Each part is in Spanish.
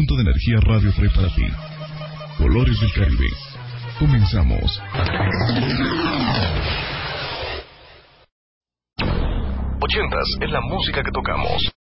punto de energía Radio Free para ti. Colores del Caribe. Comenzamos. Ochentas es la música que tocamos.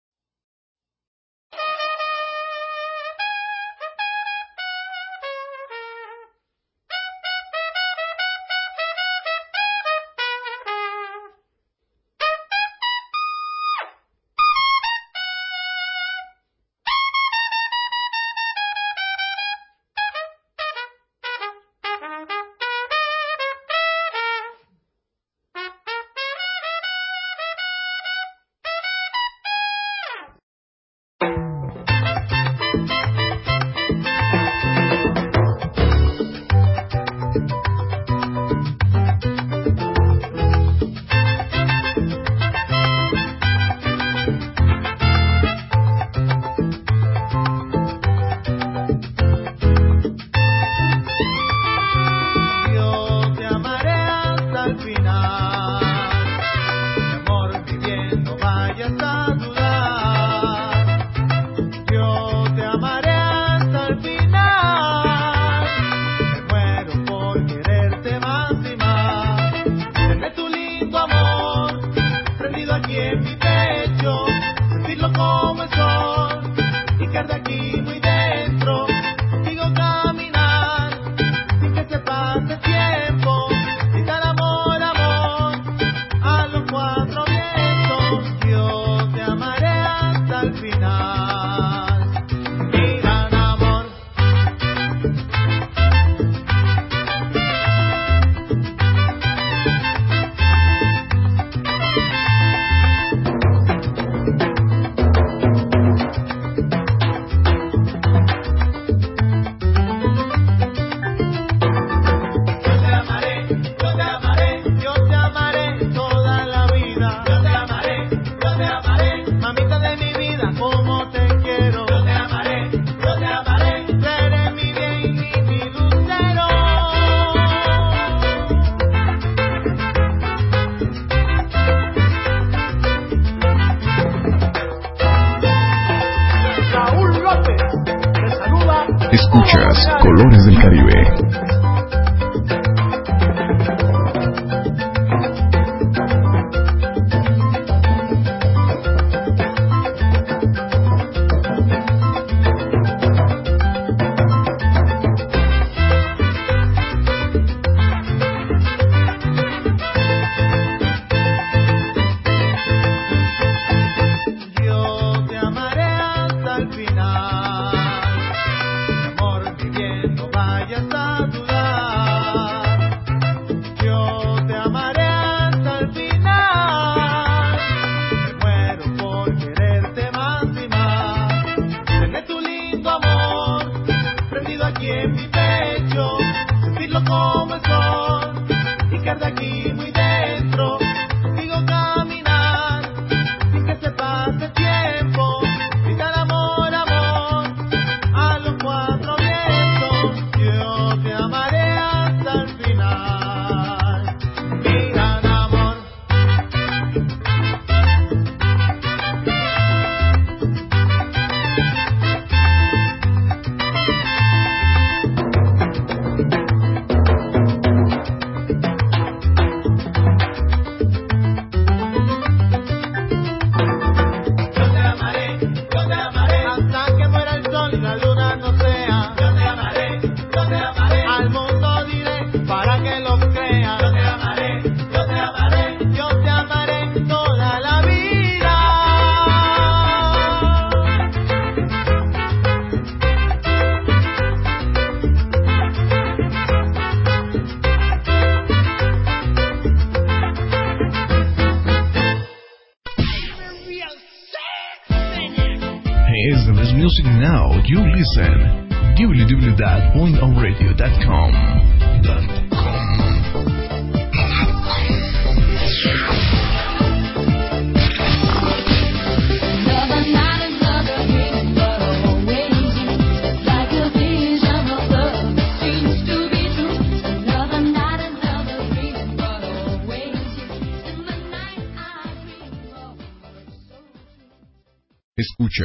Flores del Caribe.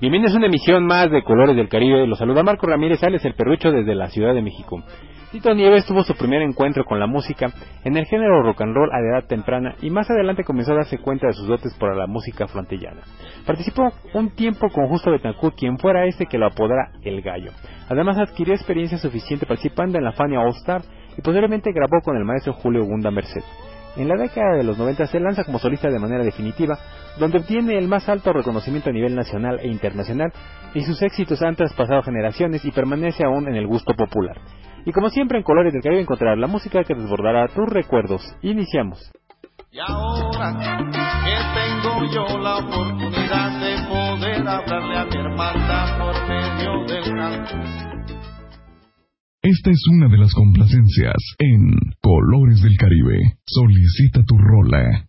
Bienvenidos a una emisión más de Colores del Caribe. Los saluda Marco Ramírez Sales, el perrucho desde la Ciudad de México. Tito Nieves tuvo su primer encuentro con la música en el género rock and roll a edad temprana y más adelante comenzó a darse cuenta de sus dotes por la música frontellana. Participó un tiempo con Justo Betancourt, quien fuera este que lo apodara El Gallo. Además adquirió experiencia suficiente participando en la Fania All Star y posteriormente grabó con el maestro Julio Gunda Merced. En la década de los 90 se lanza como solista de manera definitiva, donde obtiene el más alto reconocimiento a nivel nacional e internacional, y sus éxitos han traspasado generaciones y permanece aún en el gusto popular. Y como siempre en Colores del Caribe encontrar la música que desbordará tus recuerdos. Iniciamos. Y ahora tengo yo la oportunidad de poder hablarle a mi hermana por medio del esta es una de las complacencias en Colores del Caribe. Solicita tu rola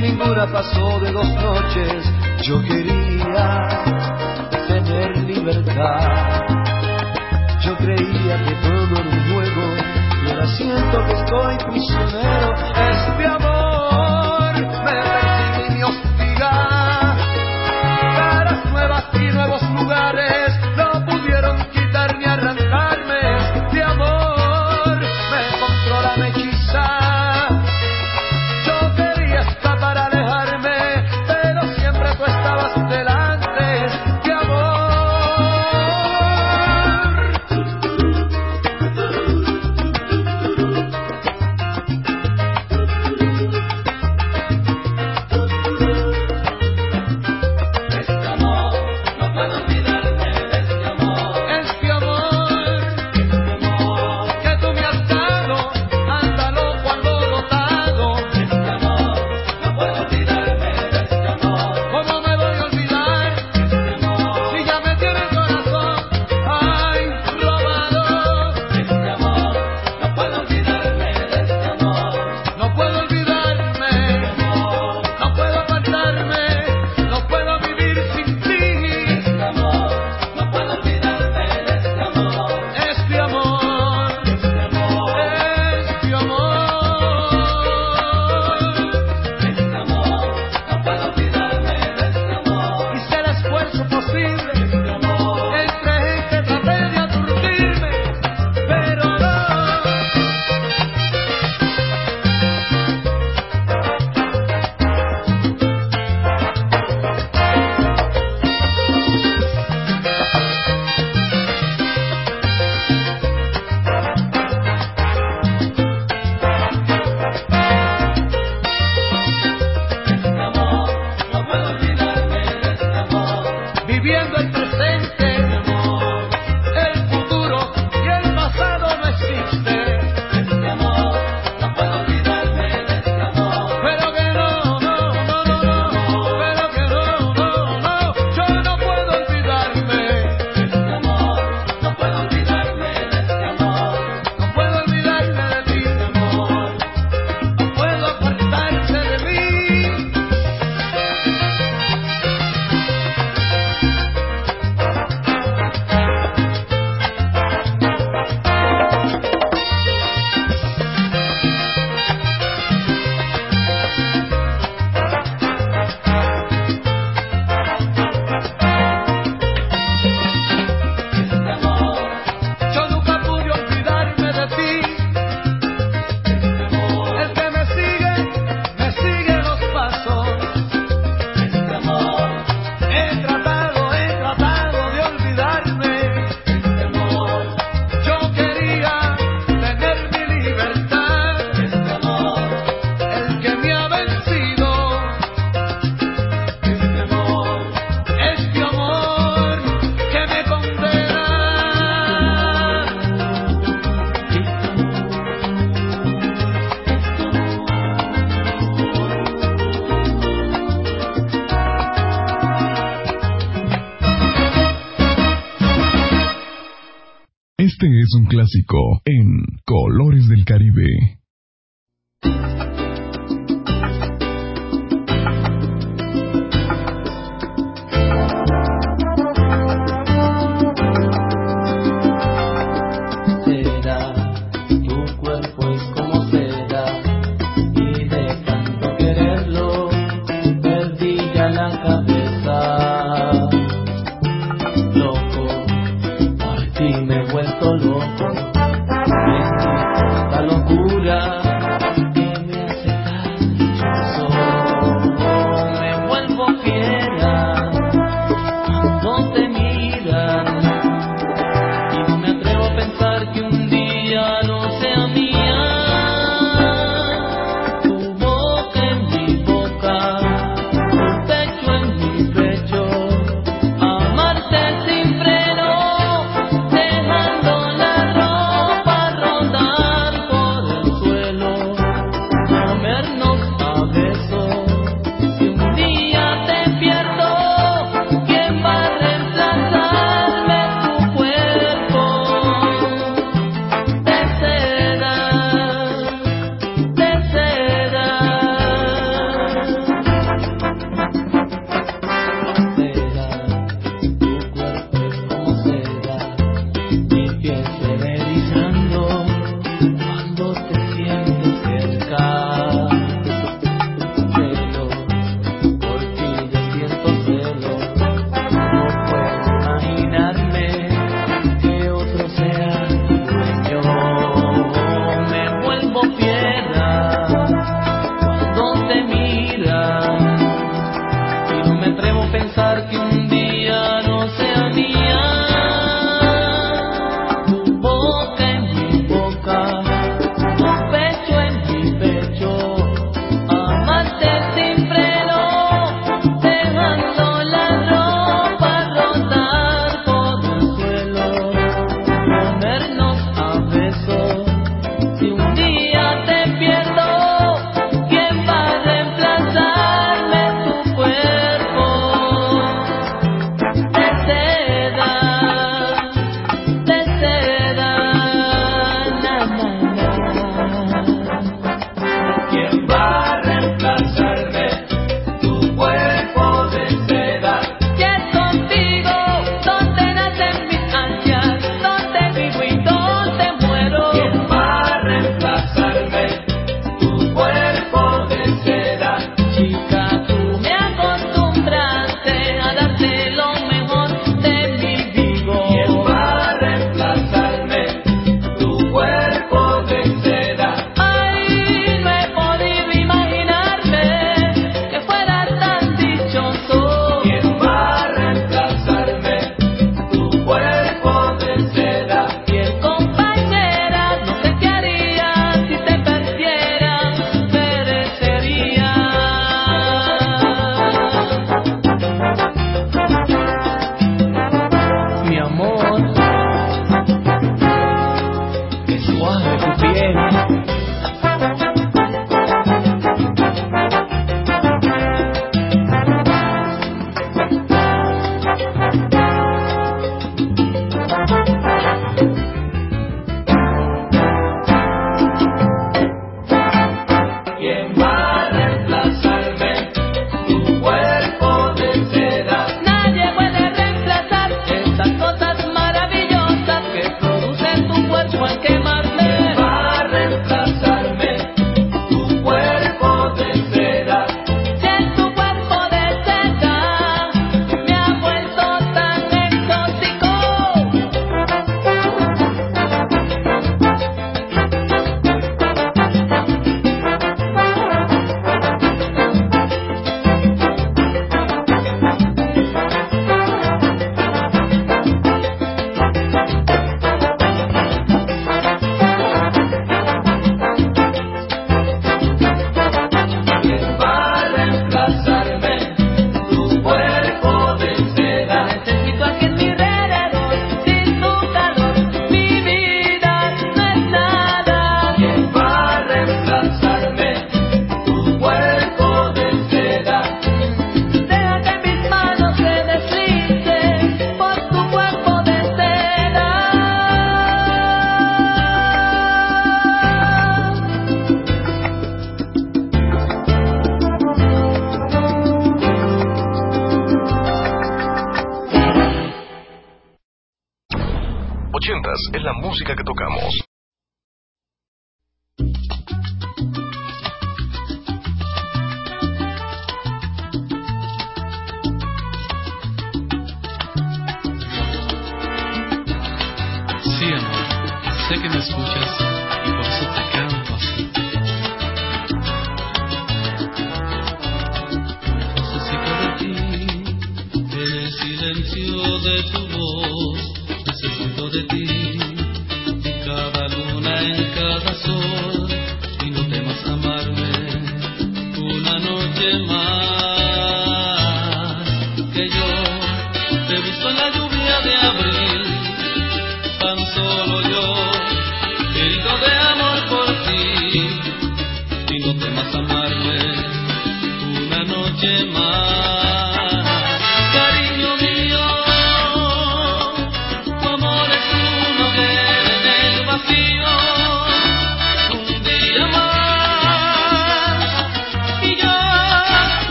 ninguna pasó de dos noches. Yo quería tener libertad. Yo creía que todo era un juego y ahora siento que estoy prisionero. Este amor clásico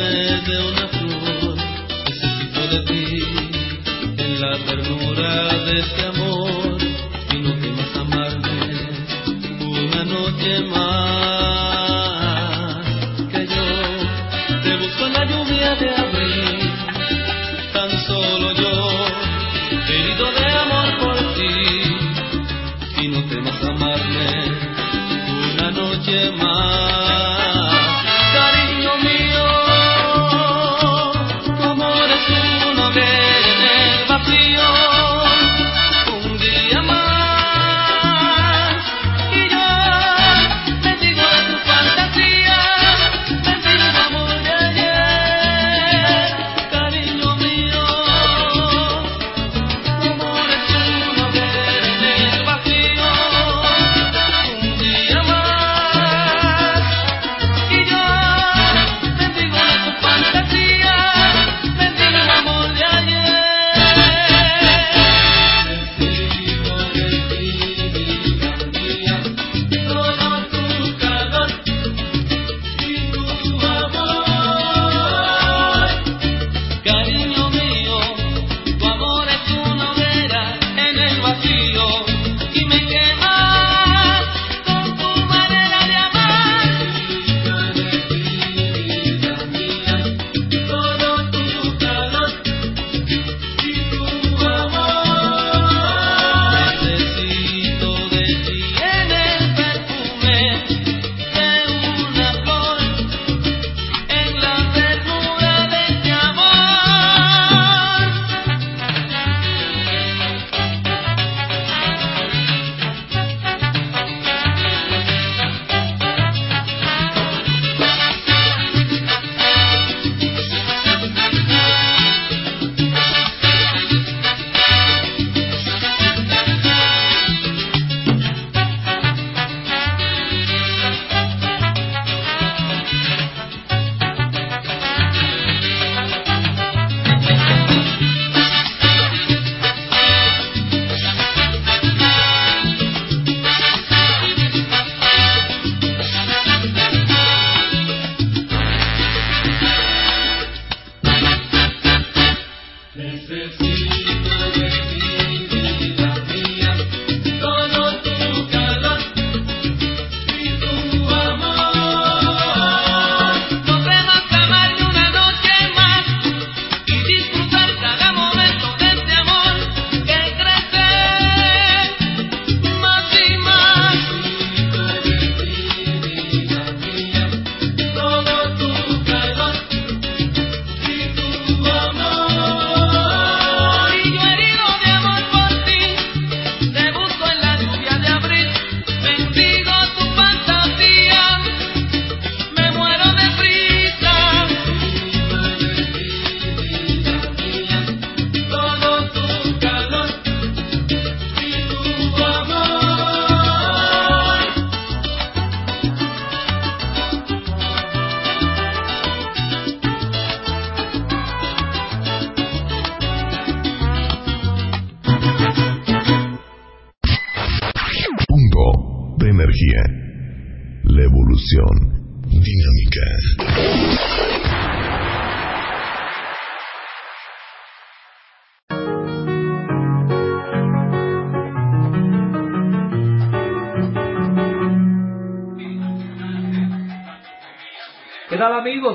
de una flor. Necesito de ti en la ternura de este amor. Y no temas amarme una noche más.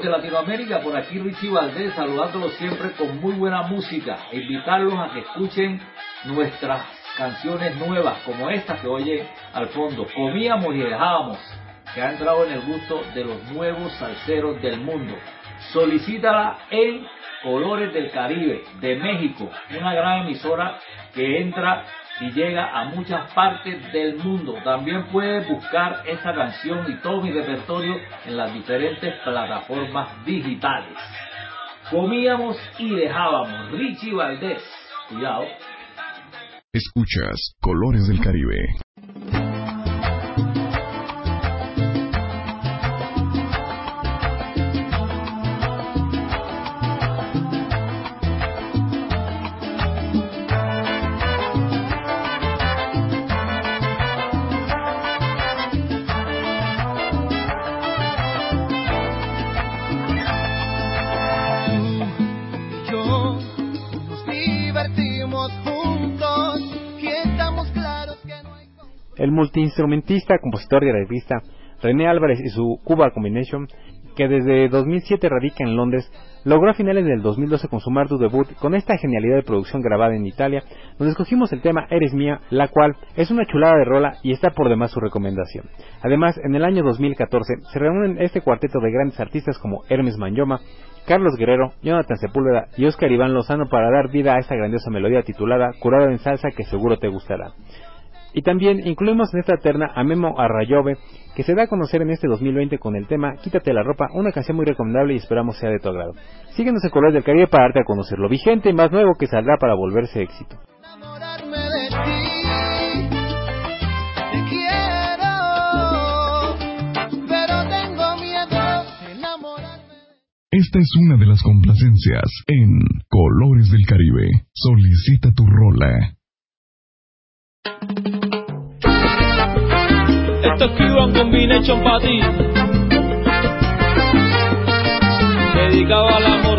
De Latinoamérica? Por aquí Richie Valdés saludándolos siempre con muy buena música e invitarlos a que escuchen nuestras canciones nuevas como esta que oyen al fondo. Comíamos y dejábamos, que ha entrado en el gusto de los nuevos salseros del mundo. Solicítala en Colores del Caribe de México, una gran emisora que entra y llega a muchas partes del mundo. También puedes buscar esta canción y todo mi repertorio en las diferentes plataformas digitales. Comíamos y dejábamos. Richie Valdés. Cuidado. Escuchas Colores del Caribe. El multiinstrumentista, compositor y revista René Álvarez y su Cuba Combination, que desde 2007 radica en Londres, logró a finales del 2012 consumar su debut con esta genialidad de producción grabada en Italia, donde escogimos el tema Eres Mía, la cual es una chulada de rola y está por demás su recomendación. Además, en el año 2014 se reúnen este cuarteto de grandes artistas como Hermes Manyoma, Carlos Guerrero, Jonathan Sepúlveda y Oscar Iván Lozano para dar vida a esta grandiosa melodía titulada Curada en Salsa que seguro te gustará. Y también incluimos en esta terna a Memo Arrayove, que se da a conocer en este 2020 con el tema Quítate la ropa, una canción muy recomendable y esperamos sea de tu agrado. Síguenos en Colores del Caribe para darte a conocer lo vigente y más nuevo que saldrá para volverse éxito. Esta es una de las complacencias en Colores del Caribe. Solicita tu rola esto es Cuban Combination para ti. Dedicado al amor.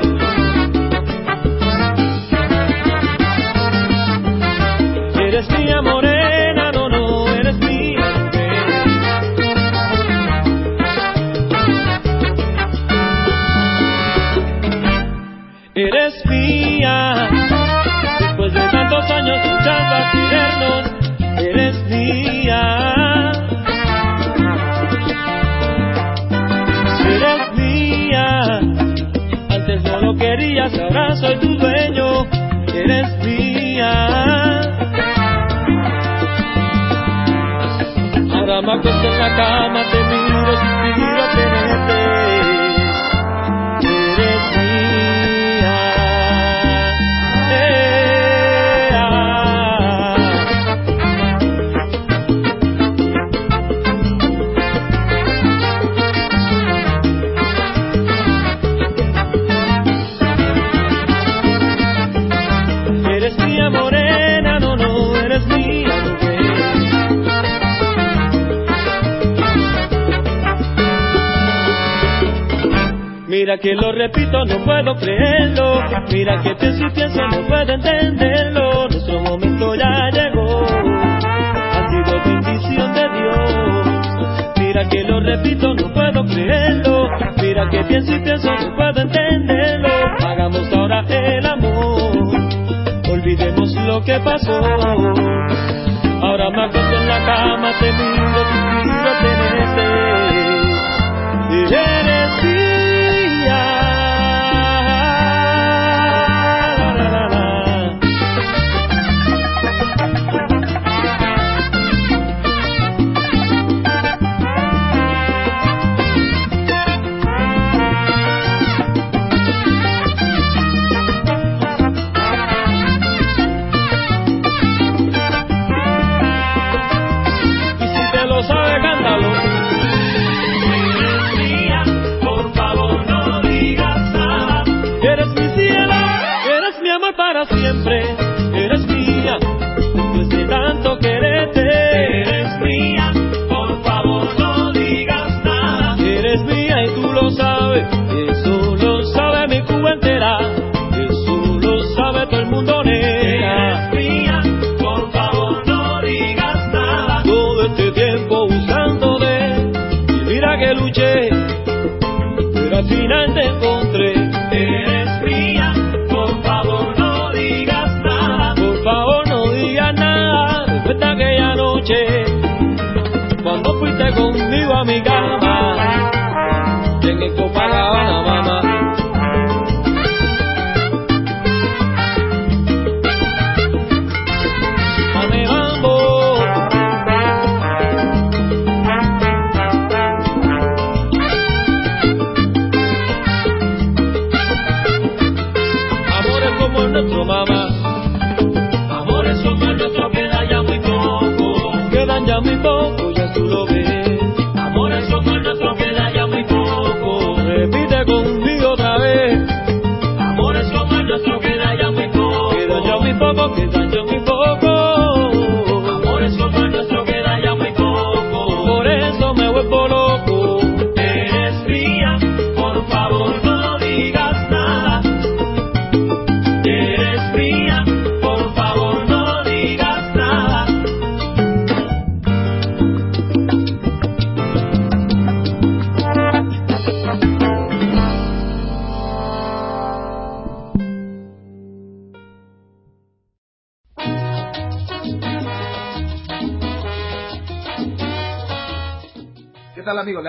Ahora soy tu dueño, eres mía. Ahora me acuesto en la cama, te miro, suspiro, Mira que lo repito, no puedo creerlo. Mira que pienso y pienso, no puedo entenderlo. Nuestro momento ya llegó. Ha sido bendición de Dios. Mira que lo repito, no puedo creerlo. Mira que pienso y pienso, no puedo entenderlo. Hagamos ahora el amor. Olvidemos lo que pasó. Ahora me acuesto en la cama, te miro, suspiro, tenerte. Eres Eres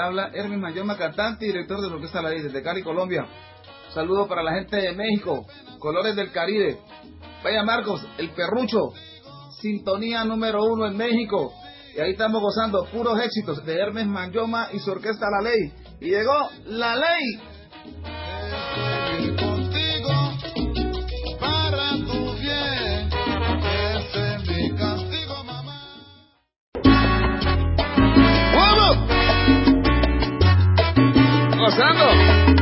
habla Hermes Mayoma, cantante y director de la Orquesta Ley desde Cali, Colombia. Saludos para la gente de México, Colores del Caribe. Vaya Marcos, el perrucho, sintonía número uno en México. Y ahí estamos gozando puros éxitos de Hermes Manjoma y su orquesta La Ley. Y llegó La Ley. pasando?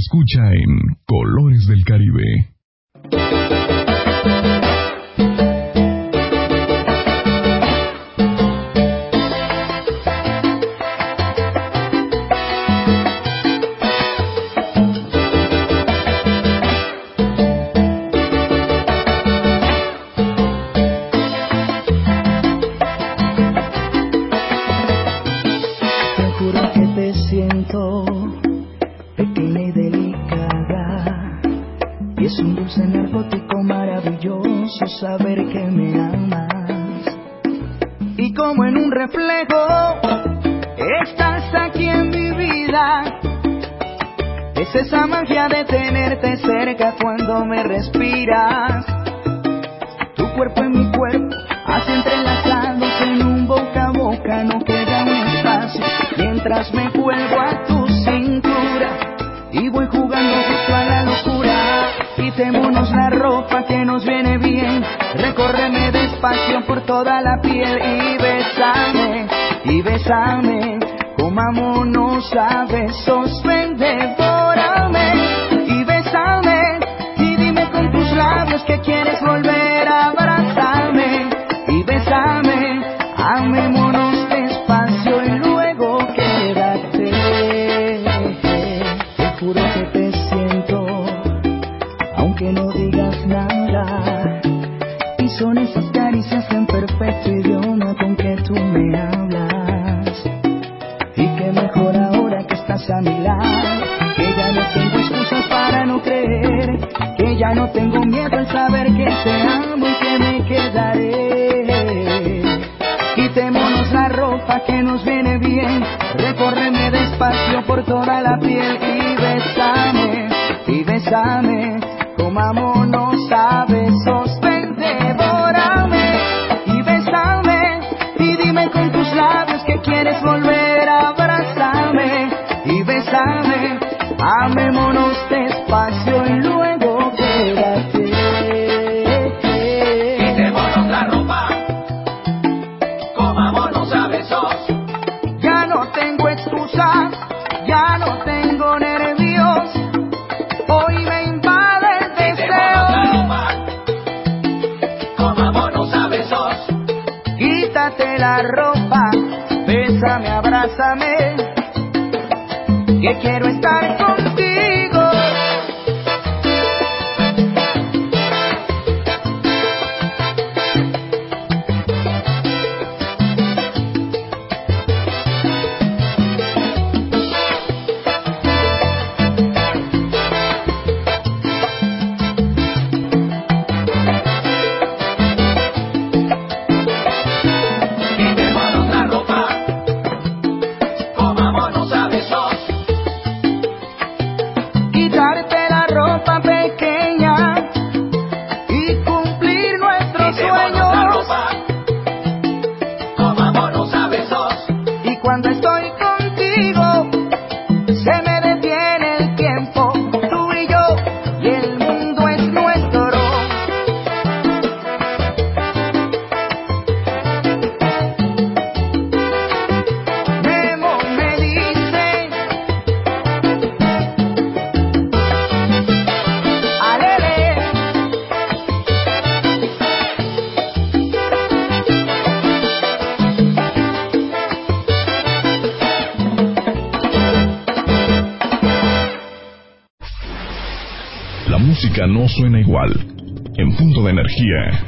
escucha en Colores del Caribe. que no digas nada. Y son esas caricias en perfecto idioma con que tú me hablas. Y que mejor ahora que estás a mi lado. Que ya no tengo excusas para no creer. Que ya no tengo miedo al saber que te amo y que me quedaré. Quitémonos la ropa que nos viene bien. Recórreme despacio por toda la piel y besame, y besame. Mamo, no sabes, sosperame y besame, y dime con tus labios que quieres volver a abrazarme y besame, amémos. No suena igual. En punto de energía.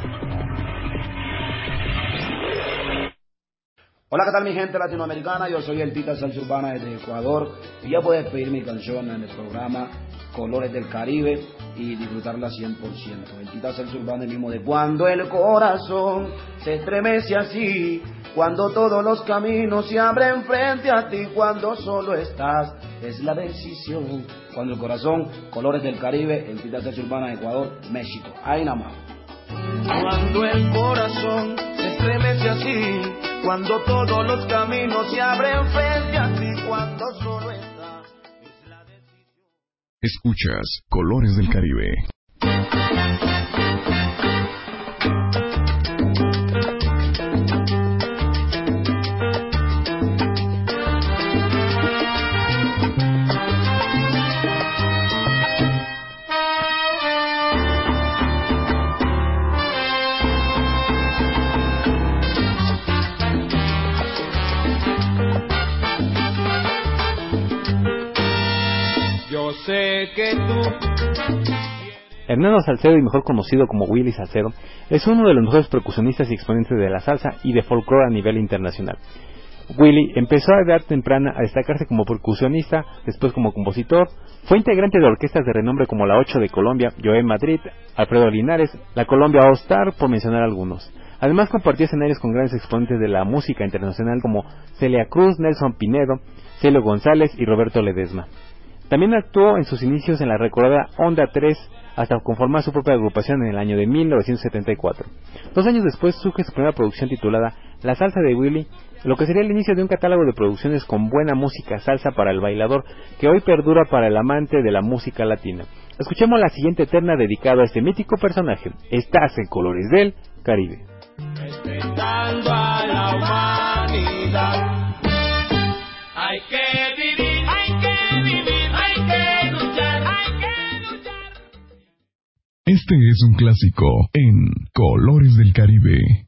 Hola, ¿qué tal mi gente latinoamericana? Yo soy el Tita Salsa Urbana desde Ecuador y ya puedes pedir mi canción en el programa Colores del Caribe y disfrutarla 100%. El Tita Salsa Urbana es mismo de cuando el corazón se estremece así, cuando todos los caminos se abren frente a ti, cuando solo estás, es la decisión. Cuando el corazón, Colores del Caribe, el Salsa Urbana Ecuador, México. Ahí nada más. Cuando el corazón se estremece así, cuando todos los caminos se abren frente a ti, cuando solo. Escuchas Colores del Caribe. Hernando Salcedo, y mejor conocido como Willy Salcedo, es uno de los mejores percusionistas y exponentes de la salsa y de folclore a nivel internacional. Willy empezó a edad temprana a destacarse como percusionista, después como compositor, fue integrante de orquestas de renombre como la 8 de Colombia, Joe Madrid, Alfredo Linares, la Colombia All Star, por mencionar algunos. Además compartió escenarios con grandes exponentes de la música internacional como Celia Cruz, Nelson Pinedo, Celio González y Roberto Ledesma. También actuó en sus inicios en la recordada Onda 3 hasta conformar su propia agrupación en el año de 1974. Dos años después surge su primera producción titulada La Salsa de Willy, lo que sería el inicio de un catálogo de producciones con buena música salsa para el bailador que hoy perdura para el amante de la música latina. Escuchemos la siguiente terna dedicada a este mítico personaje. Estás en Colores del Caribe. respetando a la humanidad. Hay que Este es un clásico en Colores del Caribe.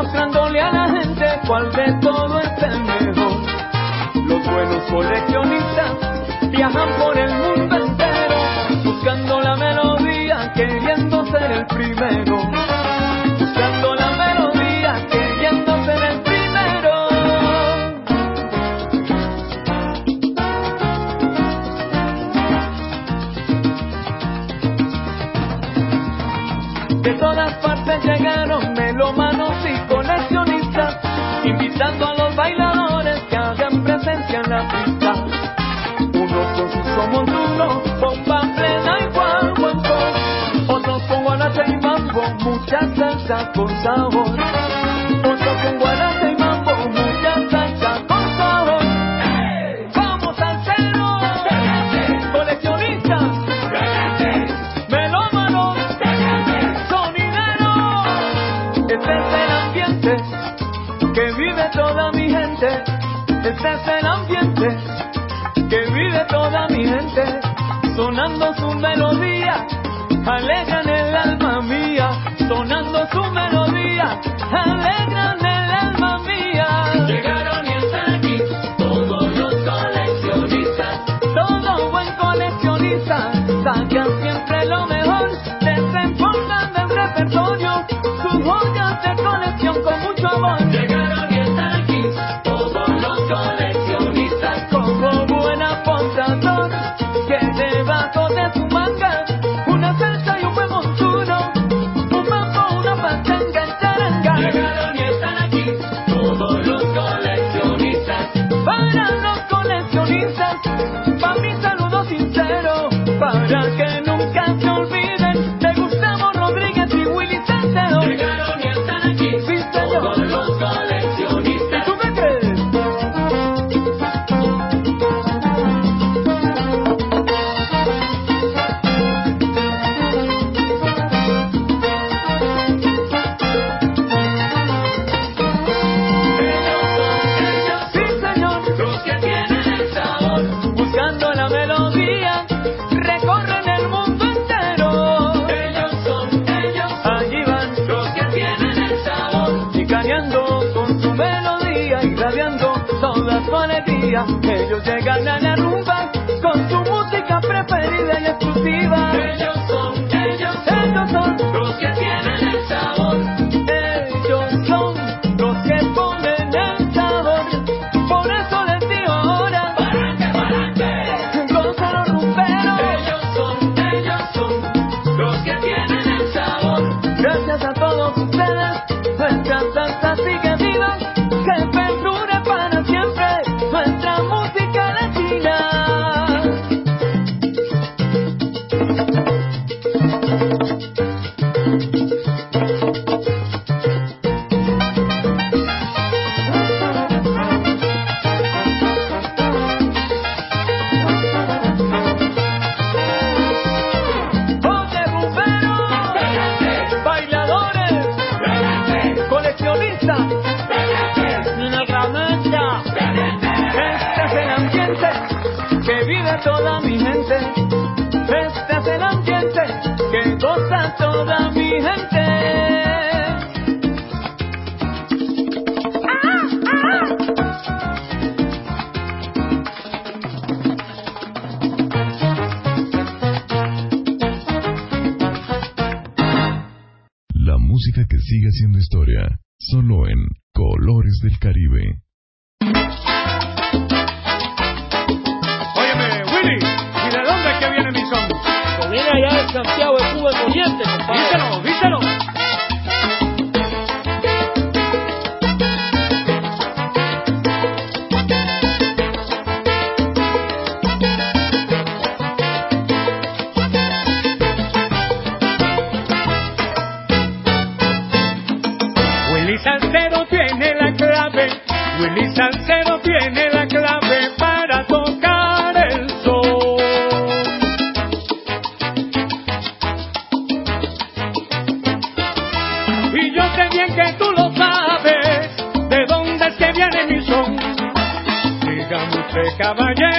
Demostrándole a la gente cuál de todo es el mejor. Los buenos coleccionistas viajan por el mundo entero, buscando la melodía, queriendo ser el primero. Caballero,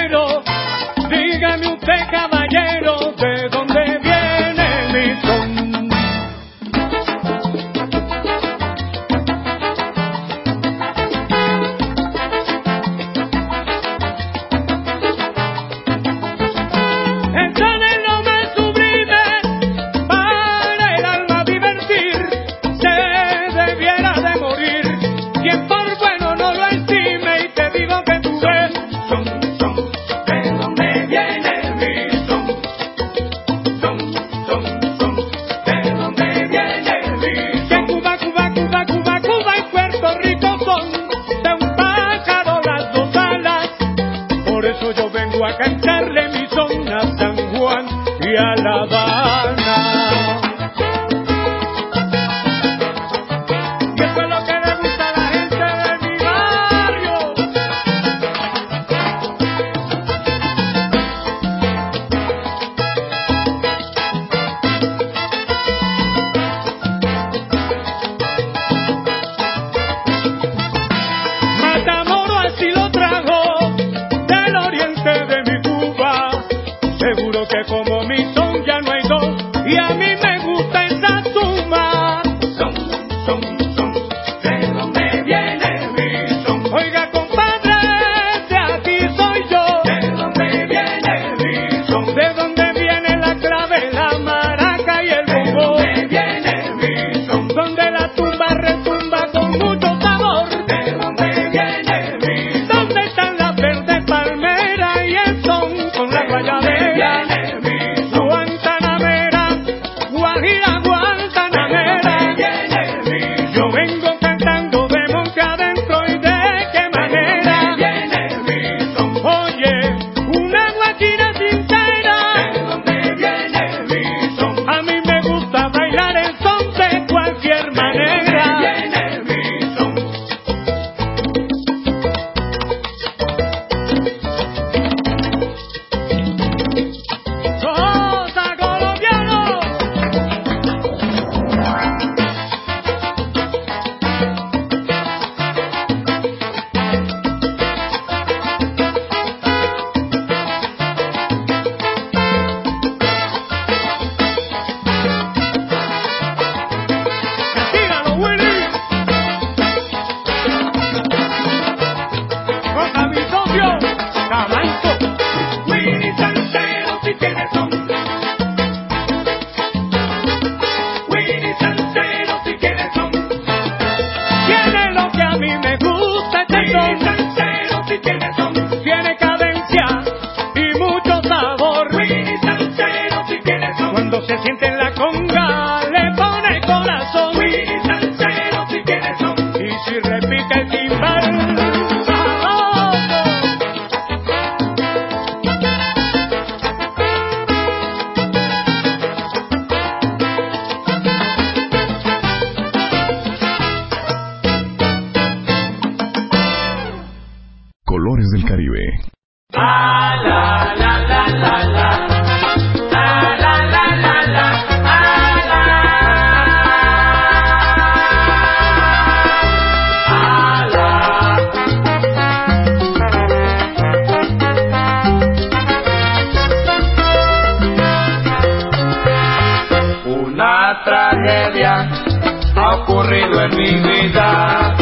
ocurrido en mi vida.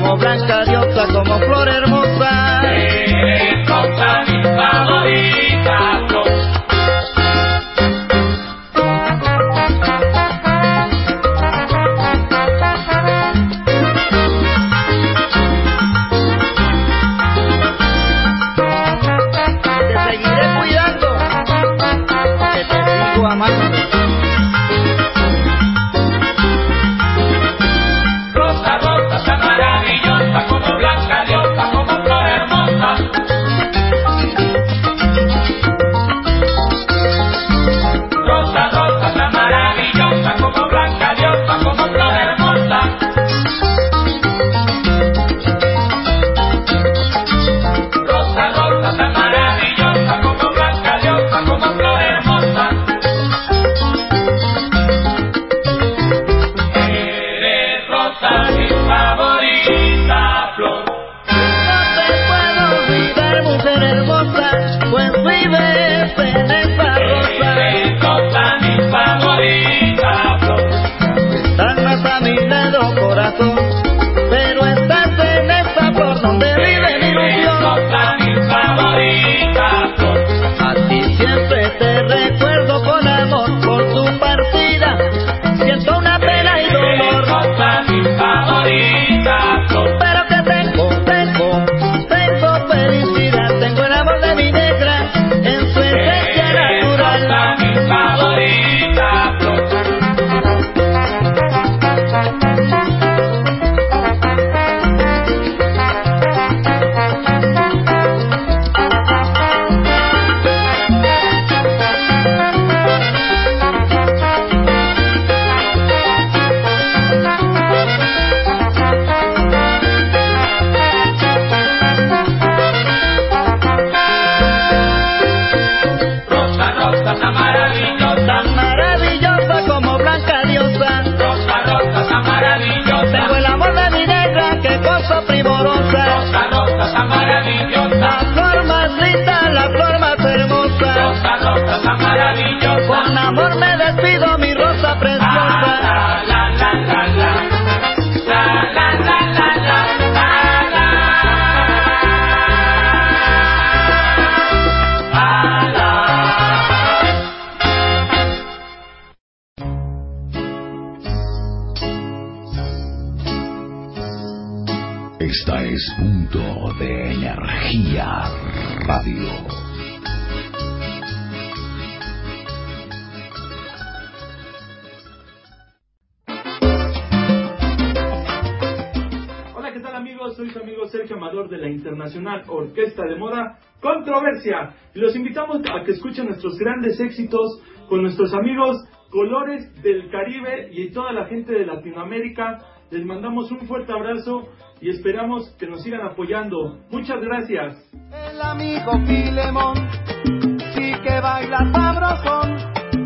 Como blanca diosa, como flor Y los invitamos a que escuchen nuestros grandes éxitos con nuestros amigos Colores del Caribe y toda la gente de Latinoamérica. Les mandamos un fuerte abrazo y esperamos que nos sigan apoyando. Muchas gracias. El amigo Filemón, sí que baila sabrosón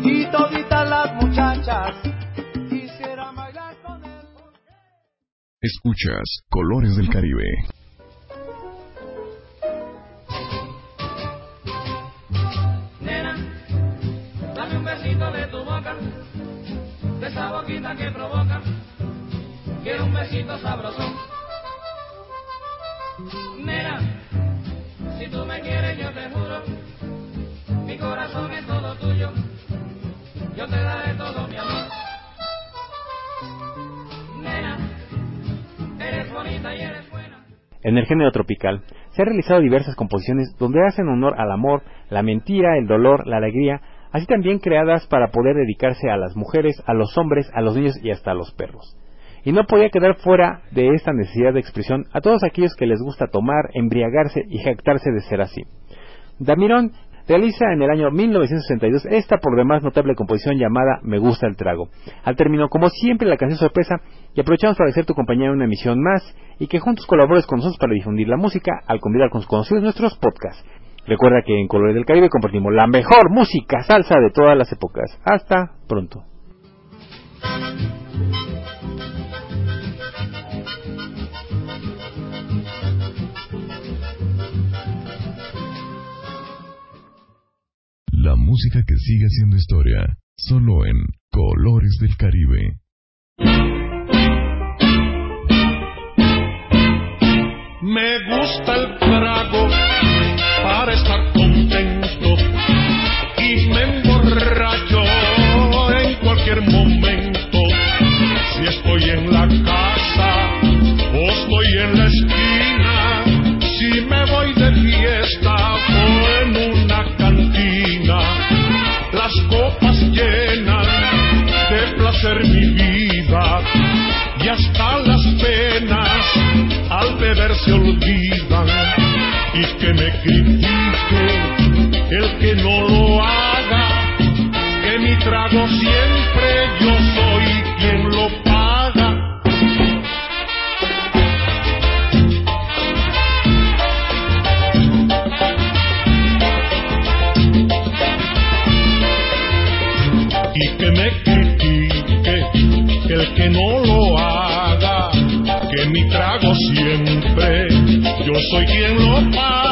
y toditas las muchachas quisieran bailar con él. Escuchas Colores del Caribe. Si tú me quieres yo te mi corazón es todo tuyo. Yo te daré todo mi amor. Nena, eres bonita y eres buena. En el género tropical se han realizado diversas composiciones donde hacen honor al amor, la mentira, el dolor, la alegría, así también creadas para poder dedicarse a las mujeres, a los hombres, a los niños y hasta a los perros. Y no podía quedar fuera de esta necesidad de expresión a todos aquellos que les gusta tomar, embriagarse y jactarse de ser así. Damirón realiza en el año 1962 esta por demás notable composición llamada Me gusta el trago. Al término, como siempre, la canción sorpresa y aprovechamos para hacer tu compañía en una emisión más y que juntos colabores con nosotros para difundir la música al convidar con sus conocidos nuestros podcasts. Recuerda que en Colores del Caribe compartimos la mejor música salsa de todas las épocas. Hasta pronto. La música que sigue siendo historia, solo en Colores del Caribe. Me gusta el trago para estar contento y me emborracho en cualquier momento. Si estoy en la casa copas llenan de placer mi vida y hasta las penas al beber se olvidan y que me critique el que no lo haga que mi trago siempre soy quien lo paga